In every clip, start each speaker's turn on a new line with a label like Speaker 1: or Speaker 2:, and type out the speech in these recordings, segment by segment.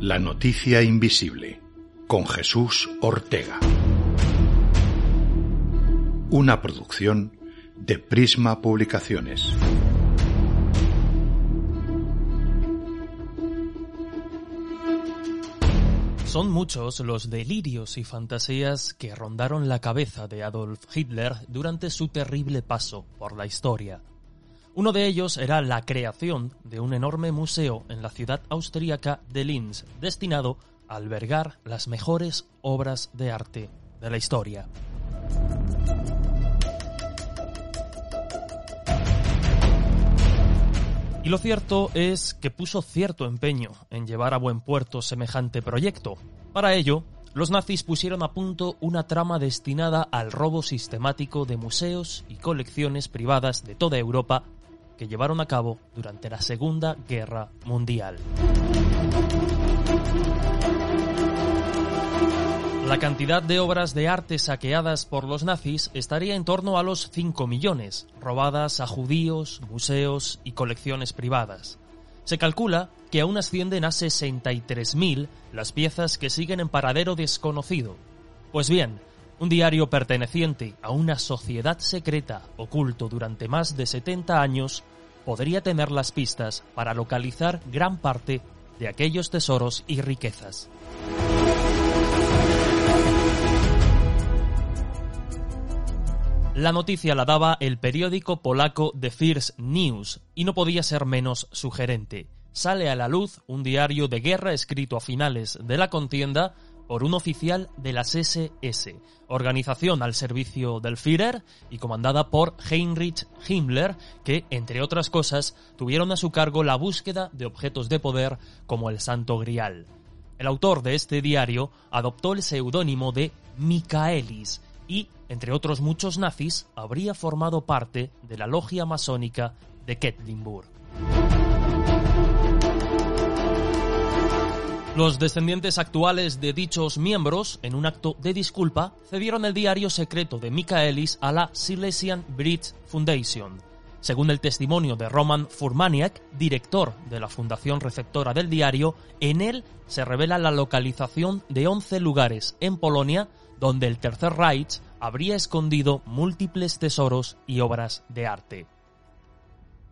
Speaker 1: La noticia invisible con Jesús Ortega. Una producción de Prisma Publicaciones.
Speaker 2: Son muchos los delirios y fantasías que rondaron la cabeza de Adolf Hitler durante su terrible paso por la historia. Uno de ellos era la creación de un enorme museo en la ciudad austríaca de Linz, destinado a albergar las mejores obras de arte de la historia. Y lo cierto es que puso cierto empeño en llevar a buen puerto semejante proyecto. Para ello, los nazis pusieron a punto una trama destinada al robo sistemático de museos y colecciones privadas de toda Europa que llevaron a cabo durante la Segunda Guerra Mundial. La cantidad de obras de arte saqueadas por los nazis estaría en torno a los 5 millones, robadas a judíos, museos y colecciones privadas. Se calcula que aún ascienden a 63.000 las piezas que siguen en paradero desconocido. Pues bien, un diario perteneciente a una sociedad secreta oculto durante más de 70 años podría tener las pistas para localizar gran parte de aquellos tesoros y riquezas. La noticia la daba el periódico polaco The First News y no podía ser menos sugerente. Sale a la luz un diario de guerra escrito a finales de la contienda por un oficial de las SS, organización al servicio del Führer y comandada por Heinrich Himmler, que, entre otras cosas, tuvieron a su cargo la búsqueda de objetos de poder como el Santo Grial. El autor de este diario adoptó el seudónimo de Michaelis, y, entre otros muchos nazis, habría formado parte de la logia masónica de Quedlinburg. Los descendientes actuales de dichos miembros, en un acto de disculpa, cedieron el diario secreto de Michaelis a la Silesian Bridge Foundation. Según el testimonio de Roman Furmaniak, director de la fundación receptora del diario, en él se revela la localización de 11 lugares en Polonia donde el Tercer Reich habría escondido múltiples tesoros y obras de arte.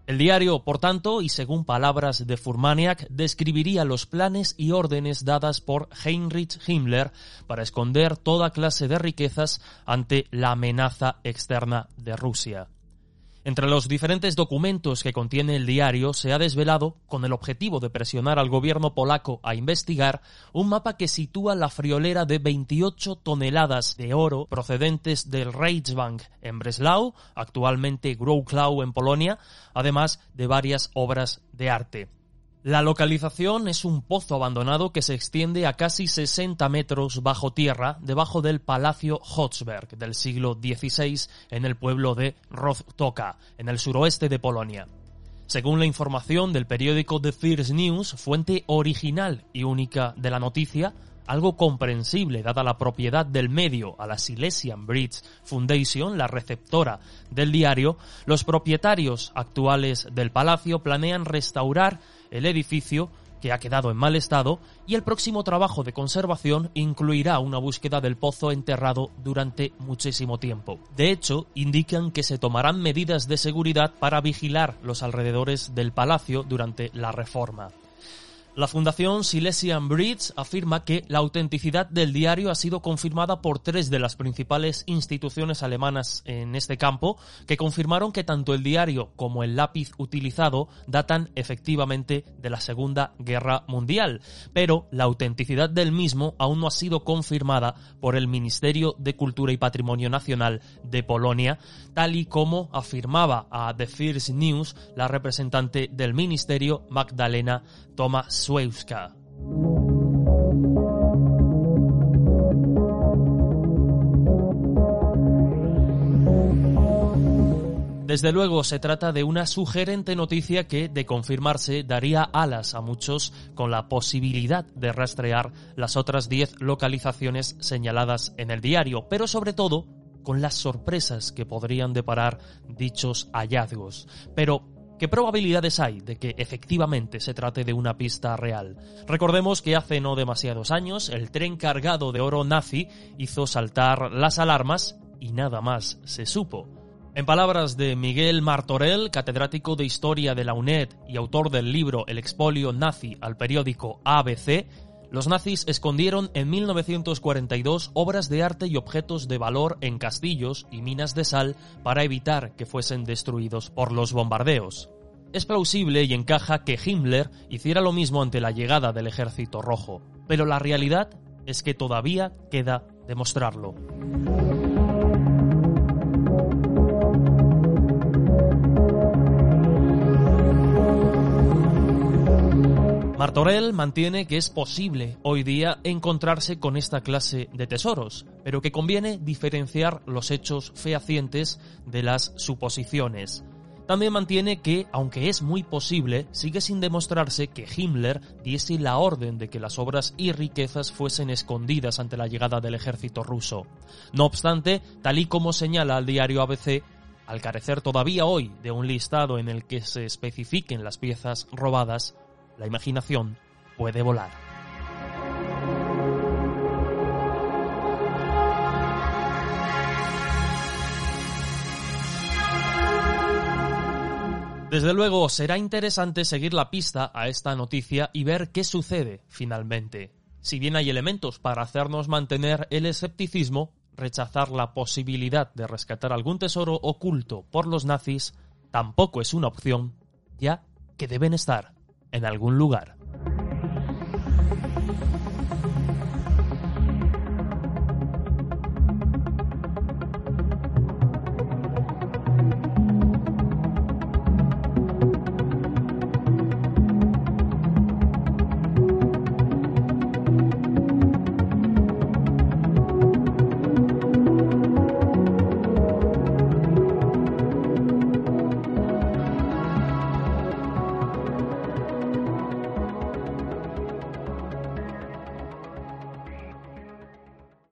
Speaker 2: El diario, por tanto, y según palabras de Furmaniak, describiría los planes y órdenes dadas por Heinrich Himmler para esconder toda clase de riquezas ante la amenaza externa de Rusia. Entre los diferentes documentos que contiene el diario se ha desvelado, con el objetivo de presionar al gobierno polaco a investigar, un mapa que sitúa la friolera de 28 toneladas de oro procedentes del Reichsbank en Breslau, actualmente Wrocław en Polonia, además de varias obras de arte. La localización es un pozo abandonado que se extiende a casi 60 metros bajo tierra debajo del Palacio Hotzberg del siglo XVI en el pueblo de Roztoka, en el suroeste de Polonia. Según la información del periódico The First News, fuente original y única de la noticia, algo comprensible dada la propiedad del medio a la Silesian Bridge Foundation, la receptora del diario, los propietarios actuales del palacio planean restaurar el edificio que ha quedado en mal estado y el próximo trabajo de conservación incluirá una búsqueda del pozo enterrado durante muchísimo tiempo. De hecho, indican que se tomarán medidas de seguridad para vigilar los alrededores del palacio durante la reforma. La Fundación Silesian Bridge afirma que la autenticidad del diario ha sido confirmada por tres de las principales instituciones alemanas en este campo, que confirmaron que tanto el diario como el lápiz utilizado datan efectivamente de la Segunda Guerra Mundial, pero la autenticidad del mismo aún no ha sido confirmada por el Ministerio de Cultura y Patrimonio Nacional de Polonia, tal y como afirmaba a The First News la representante del ministerio Magdalena Tomaszewska. Desde luego se trata de una sugerente noticia que, de confirmarse, daría alas a muchos con la posibilidad de rastrear las otras 10 localizaciones señaladas en el diario, pero sobre todo con las sorpresas que podrían deparar dichos hallazgos. Pero, ¿Qué probabilidades hay de que efectivamente se trate de una pista real? Recordemos que hace no demasiados años el tren cargado de oro nazi hizo saltar las alarmas y nada más se supo. En palabras de Miguel Martorell, catedrático de Historia de la UNED y autor del libro El expolio nazi al periódico ABC, los nazis escondieron en 1942 obras de arte y objetos de valor en castillos y minas de sal para evitar que fuesen destruidos por los bombardeos. Es plausible y encaja que Himmler hiciera lo mismo ante la llegada del ejército rojo, pero la realidad es que todavía queda demostrarlo. Martorell mantiene que es posible hoy día encontrarse con esta clase de tesoros, pero que conviene diferenciar los hechos fehacientes de las suposiciones. También mantiene que, aunque es muy posible, sigue sin demostrarse que Himmler diese la orden de que las obras y riquezas fuesen escondidas ante la llegada del ejército ruso. No obstante, tal y como señala el diario ABC, al carecer todavía hoy de un listado en el que se especifiquen las piezas robadas, la imaginación puede volar. Desde luego, será interesante seguir la pista a esta noticia y ver qué sucede finalmente. Si bien hay elementos para hacernos mantener el escepticismo, rechazar la posibilidad de rescatar algún tesoro oculto por los nazis tampoco es una opción, ya que deben estar en algún lugar.